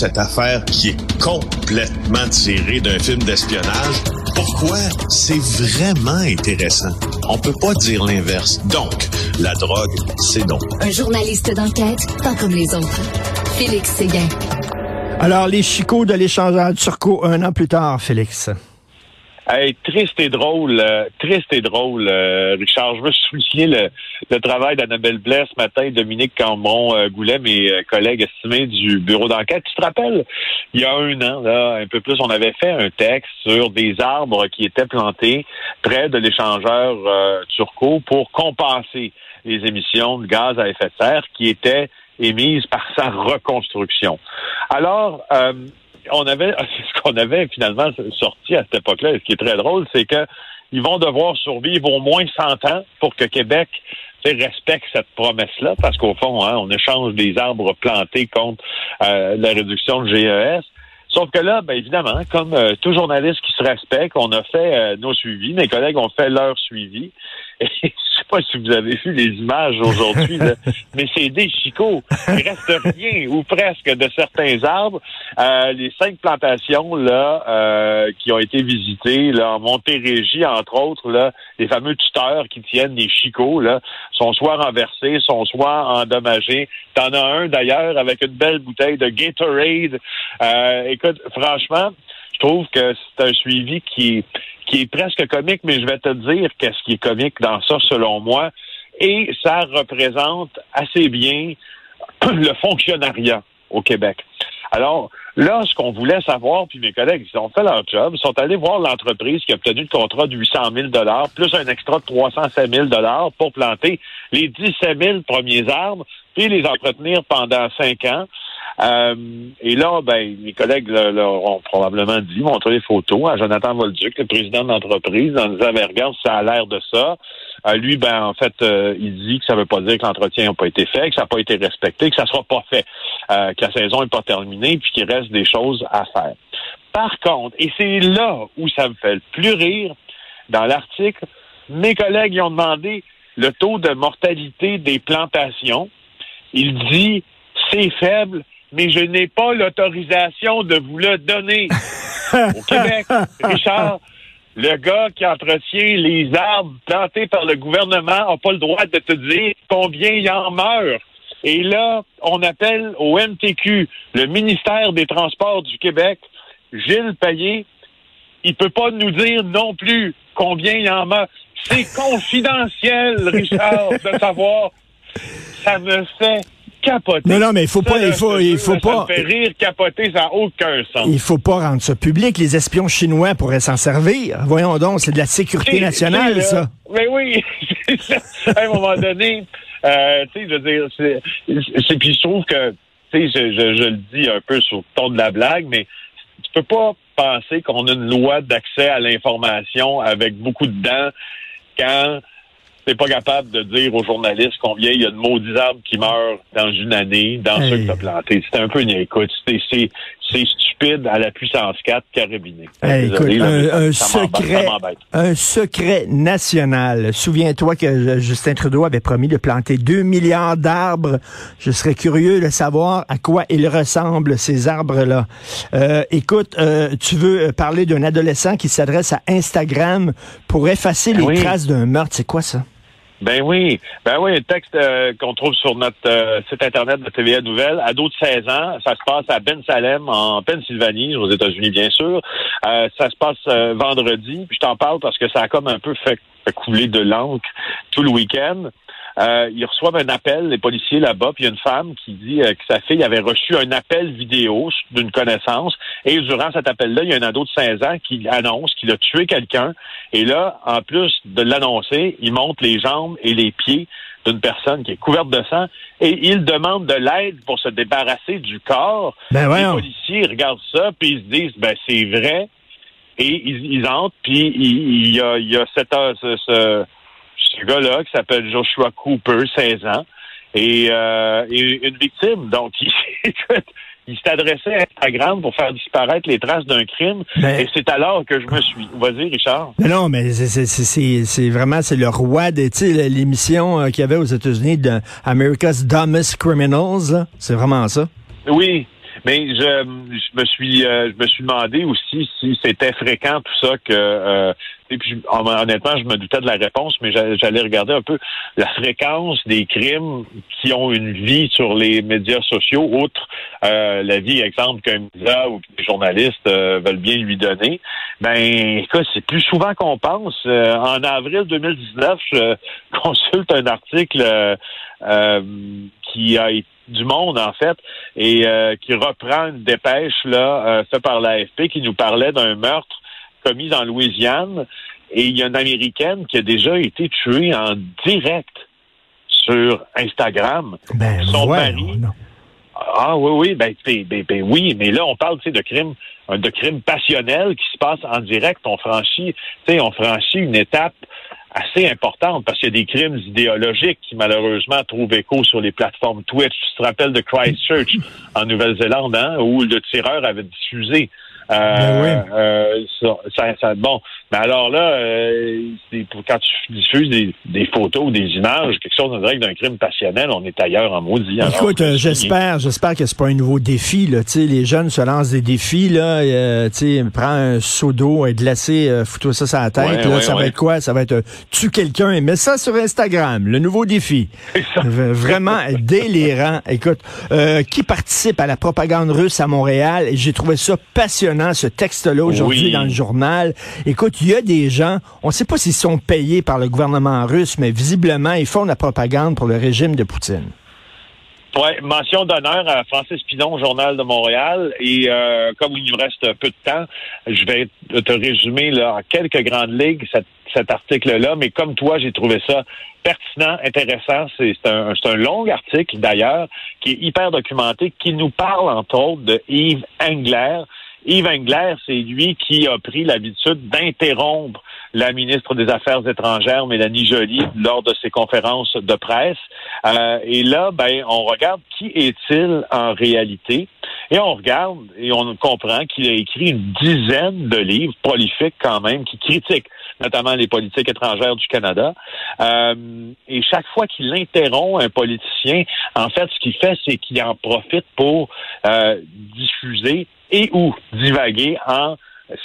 cette affaire qui est complètement tirée d'un film d'espionnage. Pourquoi? C'est vraiment intéressant. On peut pas dire l'inverse. Donc, la drogue, c'est donc. Un journaliste d'enquête, pas comme les autres. Félix Séguin. Alors, les chicots de l'échangeur Turco un an plus tard, Félix. Hey, triste et drôle, euh, triste et drôle, euh, Richard. Je veux souligner le, travail d'Annabelle Blais ce matin, Dominique Cambron-Goulet, euh, mes collègues estimés du bureau d'enquête. Tu te rappelles, il y a un an, un peu plus, on avait fait un texte sur des arbres qui étaient plantés près de l'échangeur Turco pour compenser les émissions de gaz à effet de serre qui étaient émises par sa reconstruction. Alors, on avait, ce qu'on avait finalement sorti à cette époque-là, et ce qui est très drôle, c'est que ils vont devoir survivre au moins 100 ans pour que Québec respecte cette promesse-là, parce qu'au fond, hein, on échange des arbres plantés contre euh, la réduction de GES. Sauf que là, ben évidemment, comme euh, tout journaliste qui se respecte, on a fait euh, nos suivis, mes collègues ont fait leur suivi. Je sais pas si vous avez vu les images aujourd'hui, mais c'est des chicots. Il reste rien ou presque de certains arbres. Euh, les cinq plantations là qui ont été visitées là, en Montérégie, entre autres, là, les fameux tuteurs qui tiennent les chicots là, sont soit renversés, sont soit endommagés. T'en as un d'ailleurs avec une belle bouteille de Gatorade. Euh, écoute, franchement, trouve que c'est un suivi qui, qui est presque comique, mais je vais te dire qu'est-ce qui est comique dans ça, selon moi. Et ça représente assez bien le fonctionnariat au Québec. Alors, là, ce qu'on voulait savoir, puis mes collègues, ils ont fait leur job, ils sont allés voir l'entreprise qui a obtenu le contrat de 800 000 plus un extra de 307 000 pour planter les 17 000 premiers arbres, puis les entretenir pendant cinq ans. Euh, et là, ben, mes collègues leur ont probablement dit, montré les photos à Jonathan Volduc, le président de l'entreprise, en disant, ben, regarde, ça a l'air de ça. Euh, lui, ben, en fait, euh, il dit que ça ne veut pas dire que l'entretien n'a pas été fait, que ça n'a pas été respecté, que ça ne sera pas fait, que la saison n'est pas terminée, puis qu'il reste des choses à faire. Par contre, et c'est là où ça me fait le plus rire, dans l'article, mes collègues y ont demandé le taux de mortalité des plantations. Il dit, c'est faible, mais je n'ai pas l'autorisation de vous le donner. Au Québec, Richard, le gars qui entretient les arbres plantés par le gouvernement n'a pas le droit de te dire combien il en meurt. Et là, on appelle au MTQ, le ministère des Transports du Québec, Gilles Payet, il peut pas nous dire non plus combien il en meurt. C'est confidentiel, Richard, de savoir. Ça me fait capoter. Non, non, mais il faut pas, il faut, il faut pas. Ça me fait rire, capoter, ça n'a aucun sens. Il faut pas rendre ça public. Les espions chinois pourraient s'en servir. Voyons donc, c'est de la sécurité nationale, ça. Mais oui, à un moment donné, euh, tu sais, je veux dire, c'est, puis je trouve que, tu sais, je, je, je, le dis un peu sur le ton de la blague, mais tu peux pas penser qu'on a une loi d'accès à l'information avec beaucoup de dents quand t'es pas capable de dire aux journalistes combien il y a de maudits arbres qui meurent dans une année, dans ceux que t'as plantés. C'est un peu une écoute. C'est stupide à la puissance 4 carabiné. écoute, un, secret, un secret national. Souviens-toi que Justin Trudeau avait promis de planter 2 milliards d'arbres. Je serais curieux de savoir à quoi ils ressemblent, ces arbres-là. Euh, écoute, euh, tu veux parler d'un adolescent qui s'adresse à Instagram pour effacer ben les traces d'un meurtre? C'est quoi ça? Ben oui, ben oui, un texte euh, qu'on trouve sur notre euh, site internet de TVA Nouvelle. Ado de 16 ans, ça se passe à Ben Salem, en Pennsylvanie, aux États-Unis bien sûr. Euh, ça se passe vendredi, puis je t'en parle parce que ça a comme un peu fait couler de l'encre tout le week-end. Euh, ils reçoivent un appel, les policiers là-bas, puis il y a une femme qui dit euh, que sa fille avait reçu un appel vidéo d'une connaissance, et durant cet appel-là, il y a un ado de 16 ans qui annonce qu'il a tué quelqu'un, et là, en plus de l'annoncer, il monte les jambes et les pieds d'une personne qui est couverte de sang, et il demande de l'aide pour se débarrasser du corps. Ben les policiers regardent ça, puis ils se disent, ben c'est vrai, et ils, entrent, puis il, y a, il y a cette, ce ce gars-là qui s'appelle Joshua Cooper, 16 ans, et, euh, une victime. Donc, il, il s'est adressé à Instagram pour faire disparaître les traces d'un crime. et c'est alors que je me suis. Vas-y, Richard. Mais non, mais c'est vraiment c'est le roi de l'émission euh, qu'il y avait aux États-Unis de America's Dumbest Criminals. C'est vraiment ça? Oui. Mais je, je me suis je me suis demandé aussi si c'était fréquent tout ça que et puis, honnêtement, je me doutais de la réponse, mais j'allais regarder un peu la fréquence des crimes qui ont une vie sur les médias sociaux, outre euh, la vie, exemple, qu'un média ou que les journalistes euh, veulent bien lui donner. Ben, écoute, c'est plus souvent qu'on pense. Euh, en avril 2019, je consulte un article qui a été du monde en fait et qui reprend une dépêche là faite par l'AFP qui nous parlait d'un meurtre commise en Louisiane. Et il y a une Américaine qui a déjà été tuée en direct sur Instagram. Ben, Son mari. Ah oui, oui, ben, ben, ben, oui, mais là, on parle de crimes de crimes passionnels qui se passent en direct. On franchit, on franchit une étape assez importante parce qu'il y a des crimes idéologiques qui malheureusement trouvent écho sur les plateformes Twitch. Tu te rappelles de Christchurch en Nouvelle-Zélande, hein, où le tireur avait diffusé euh, ben euh, ça, ça, bon, mais alors là, euh, quand tu diffuses des, des, photos ou des images, quelque chose en direct d'un crime passionnel, on est ailleurs en maudit. Écoute, j'espère, j'espère que c'est pas un nouveau défi. Là. les jeunes se lancent des défis. Là, sais, prends un seau d'eau et glacé, euh, fous-toi ça sur la tête. là, ça va être quoi? Ça va être tue quelqu'un et mets ça sur Instagram. Le nouveau défi. Vraiment délirant. Écoute, qui participe à la propagande russe à Montréal? J'ai trouvé ça passionnant ce texte-là aujourd'hui dans le journal. Écoute, il y a des gens, on ne sait pas s'ils sont payés par le gouvernement russe, mais visiblement, ils font de la propagande pour le régime de Poutine. Oui, mention d'honneur à Francis Pinon, Journal de Montréal. Et euh, comme il nous reste peu de temps, je vais te résumer en quelques grandes ligues cet article-là. Mais comme toi, j'ai trouvé ça pertinent, intéressant. C'est un, un long article d'ailleurs, qui est hyper documenté, qui nous parle entre autres de Yves Engler, Yves Engler, c'est lui qui a pris l'habitude d'interrompre la ministre des Affaires étrangères, Mélanie Joly, lors de ses conférences de presse. Euh, et là, ben, on regarde qui est-il en réalité. Et on regarde et on comprend qu'il a écrit une dizaine de livres prolifiques quand même qui critiquent notamment les politiques étrangères du Canada. Euh, et chaque fois qu'il interrompt un politicien, en fait, ce qu'il fait, c'est qu'il en profite pour euh, diffuser et ou divaguer en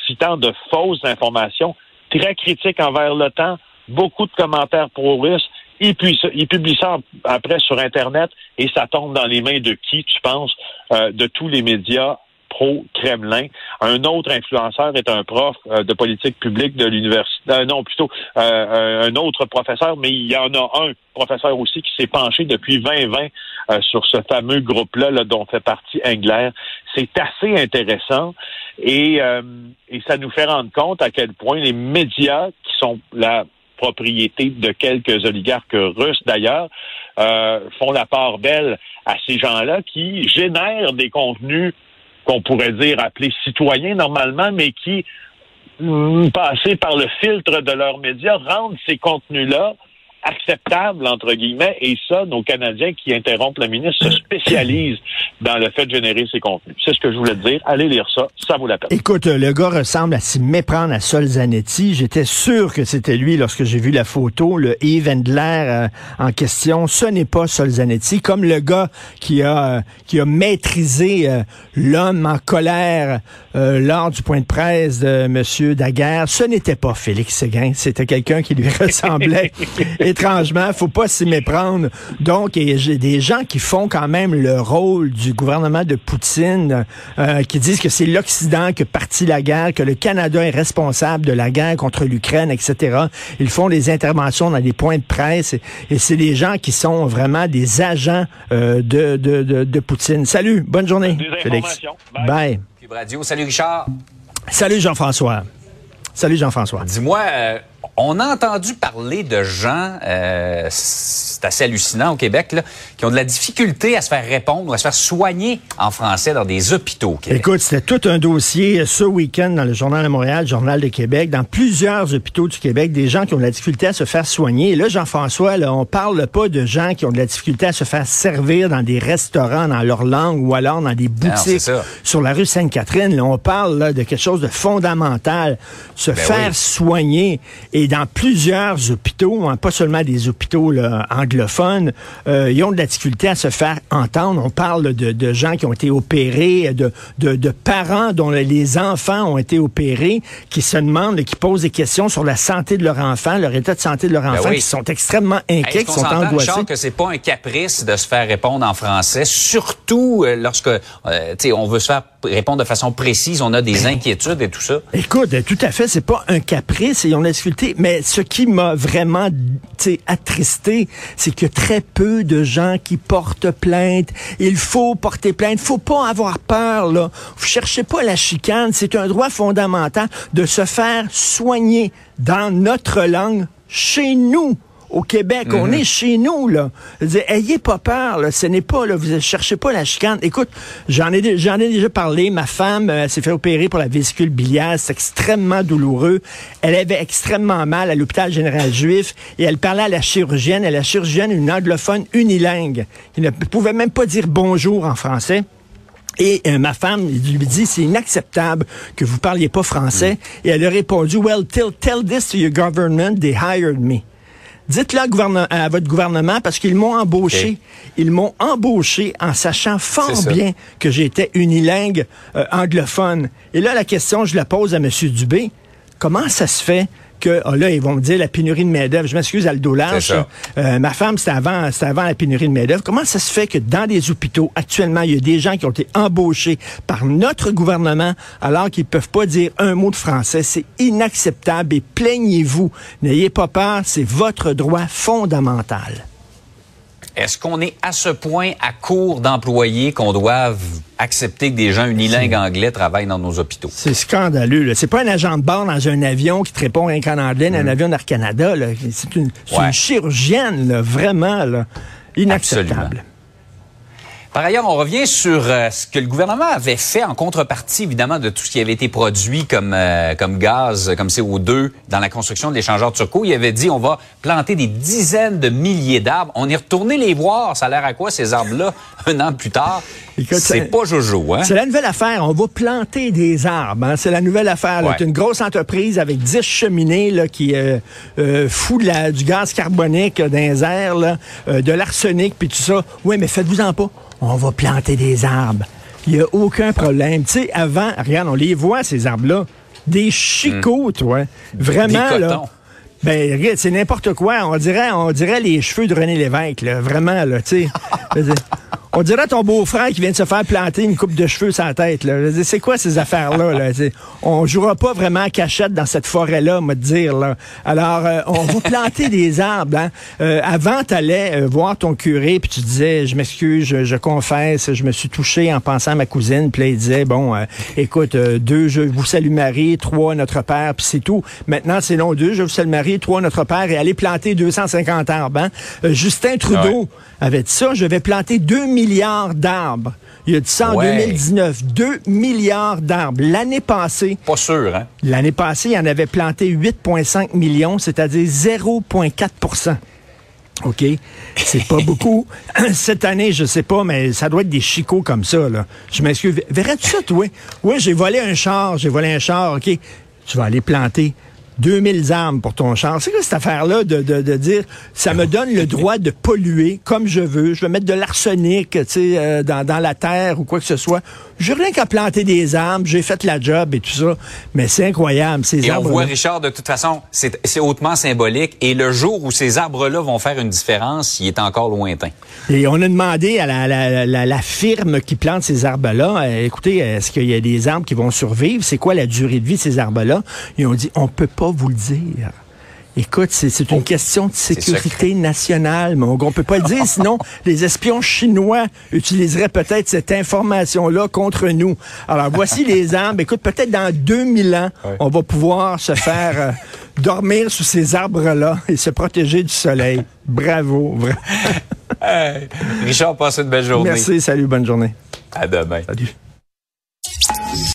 citant de fausses informations très critiques envers l'OTAN, beaucoup de commentaires pro-russes. Il, il publie ça après sur Internet et ça tombe dans les mains de qui, tu penses, euh, de tous les médias pro-Kremlin. Un autre influenceur est un prof euh, de politique publique de l'université, euh, non plutôt euh, un autre professeur, mais il y en a un professeur aussi qui s'est penché depuis 2020 sur ce fameux groupe-là là, dont fait partie Engler. C'est assez intéressant et, et ça nous fait rendre compte à quel point les médias qui sont la propriété de quelques oligarques russes d'ailleurs, font la part belle à ces gens-là qui génèrent des contenus qu'on pourrait dire appeler citoyens normalement, mais qui, mm, passés par le filtre de leurs médias, rendent ces contenus-là acceptable, entre guillemets, et ça, nos Canadiens qui interrompent le ministre se spécialisent dans le fait de générer ces contenus. C'est ce que je voulais te dire. Allez lire ça, ça vaut la peine. Écoute, le gars ressemble à s'y méprendre à Sol Zanetti. J'étais sûr que c'était lui lorsque j'ai vu la photo, le Yves Endler euh, en question. Ce n'est pas Sol Zanetti, comme le gars qui a, euh, qui a maîtrisé euh, l'homme en colère lors du point de presse de M. Daguerre. Ce n'était pas Félix Séguin, c'était quelqu'un qui lui ressemblait. étrangement, faut pas s'y méprendre. Donc, j'ai des gens qui font quand même le rôle du gouvernement de Poutine, euh, qui disent que c'est l'Occident qui a parti la guerre, que le Canada est responsable de la guerre contre l'Ukraine, etc. Ils font des interventions dans des points de presse et, c'est des gens qui sont vraiment des agents euh, de, de, de, Poutine. Salut, bonne journée, Félix. Bye. Radio. Salut Richard. Salut Jean-François. Salut Jean-François. Dis-moi, euh, on a entendu parler de gens, euh, c'est assez hallucinant au Québec, là, qui ont de la difficulté à se faire répondre, à se faire soigner en français dans des hôpitaux. Écoute, c'était tout un dossier ce week-end dans le Journal de Montréal, Journal de Québec, dans plusieurs hôpitaux du Québec, des gens qui ont de la difficulté à se faire soigner. Et là, Jean-François, là, on parle pas de gens qui ont de la difficulté à se faire servir dans des restaurants dans leur langue ou alors dans des boutiques sur la rue Sainte-Catherine. Là, on parle là, de quelque chose de fondamental, se ben faire soigner. Et dans plusieurs hôpitaux, hein, pas seulement des hôpitaux anglophones, euh, ils ont de la difficulté à se faire entendre. On parle de, gens qui ont été opérés, de, de, parents dont les enfants ont été opérés, qui se demandent, qui posent des questions sur la santé de leur enfant, leur état de santé de leur ben enfant, qui sont extrêmement inquiets, qui sont angoissés. que c'est pas un caprice de se faire répondre en français, surtout euh, lorsque euh, on veut se faire répondre de façon précise, on a des inquiétudes et tout ça. Écoute, tout à fait, c'est pas un caprice et on a discuté, mais ce qui m'a vraiment attristé, c'est a très peu de gens qui portent plainte. Il faut porter plainte, faut pas avoir peur là. Vous cherchez pas la chicane, c'est un droit fondamental de se faire soigner dans notre langue chez nous au Québec. On mhm. est chez nous, là. ayez pas peur, là. Ce n'est pas, là, vous ne cherchez pas la chicane. Écoute, j'en ai, j'en ai déjà parlé. Ma femme euh, s'est fait opérer pour la vésicule biliaire. C'est extrêmement douloureux. Elle avait extrêmement mal à l'hôpital général juif et elle parlait à la chirurgienne. Et la chirurgienne, une anglophone unilingue, qui ne pouvait même pas dire bonjour en français. Et euh, ma femme lui dit, c'est inacceptable que vous parliez pas français. Mhm. Et elle a répondu, well, tell, tell this to your government, they hired me. Dites-le à, votre gouvernement parce qu'ils m'ont embauché. Ils m'ont embauché en sachant fort bien que j'étais unilingue euh, anglophone. Et là, la question, je la pose à M. Dubé. Comment ça se fait que oh là, ils vont me dire la pénurie de main-d'œuvre. Je m'excuse, Aldo Lâche. Euh, ma femme, c'était avant, avant la pénurie de main-d'œuvre. Comment ça se fait que dans des hôpitaux, actuellement, il y a des gens qui ont été embauchés par notre gouvernement alors qu'ils peuvent pas dire un mot de français? C'est inacceptable et plaignez-vous. N'ayez pas peur, c'est votre droit fondamental. Est-ce qu'on est à ce point à court d'employés qu'on doit accepter que des gens unilingues anglais travaillent dans nos hôpitaux? C'est scandaleux. C'est pas un agent de bord dans un avion qui te répond rien qu'en anglais, un mm. avion d'Air Canada. C'est une, chirurgienne, vraiment inacceptable. Par ailleurs, on revient sur euh, ce que le gouvernement avait fait en contrepartie, évidemment, de tout ce qui avait été produit comme, euh, comme gaz, comme CO2 dans la construction de l'échangeur Turco. Il avait dit, on va planter des dizaines de milliers d'arbres. On est retourné les voir. Ça a l'air à quoi, ces arbres-là, un an plus tard? C'est pas Jojo, hein? C'est la nouvelle affaire. On va planter des arbres. Hein? C'est la nouvelle affaire. C'est une grosse entreprise avec 10 cheminées là, qui euh, euh fout du gaz carbonique dans les airs, là, de l'arsenic, puis tout ça. Oui, mais faites-vous-en pas on va planter des arbres. Il n'y a aucun problème. Tu sais, avant, regarde, on les voit, ces arbres-là. Des chicots, hmm. toi. Vraiment, là. Ben, regarde, c'est n'importe quoi. On dirait, on dirait les cheveux de René Lévesque, là. Vraiment, là, tu sais. On dirait ton beau-frère qui vient de se faire planter une coupe de cheveux sur la tête. C'est quoi ces affaires-là? Là? On jouera pas vraiment à cachette dans cette forêt-là, me dire. Là. Alors, euh, on va planter des arbres. Hein. Euh, avant, tu allais euh, voir ton curé, puis tu disais, je m'excuse, je, confesse, je me suis touché en pensant à ma cousine. Puis il disait, bon, écoute, deux, je vous salue Marie, trois, notre Père, puis c'est tout. Maintenant, c'est non, deux, je vous salue Marie, trois, notre Père, et aller planter 250 arbres. Hein. Justin Trudeau avait dit ça, je vais planter 2 milliards d'arbres. Il a dit ça en 2019. 2 milliards d'arbres. L'année passée. Pas sûr, hein? L'année passée, il en avait planté 8,5 millions, c'est-à-dire 0,4% OK? C'est pas beaucoup. Cette année, je sais pas, mais ça doit être des chicots comme ça, là. Je m'excuse. Verrais-tu ça, toi? Oui, j'ai volé un char, j'ai volé un char, OK? Tu vas aller planter 2000 armes pour ton char. C'est quoi cette affaire-là de, de, de, dire, ça me donne le droit de polluer comme je veux, je vais mettre de l'arsenic tu sais, euh, dans, dans la terre ou quoi que ce soit. J'ai rien qu'à planter des arbres, j'ai fait la job et tout ça. Mais c'est incroyable, ces arbres. Et on voit, Richard, de toute façon, c'est hautement symbolique. Et le jour où ces arbres-là vont faire une différence, il est encore lointain. Et on a demandé à la, la, la, la firme qui plante ces arbres-là, euh, écoutez, est-ce qu'il y a des arbres qui vont survivre? C'est quoi la durée de vie de ces arbres-là? Ils ont dit, on peut pas vous le dire. Écoute, c'est une oh, question de sécurité nationale, mon gars. On peut pas le dire, sinon les espions chinois utiliseraient peut-être cette information-là contre nous. Alors, voici les arbres. Écoute, peut-être dans 2000 ans, on va pouvoir se faire euh, dormir sous ces arbres-là et se protéger du soleil. Bravo. Richard, passe une belle journée. Merci, salut, bonne journée. À demain. Salut.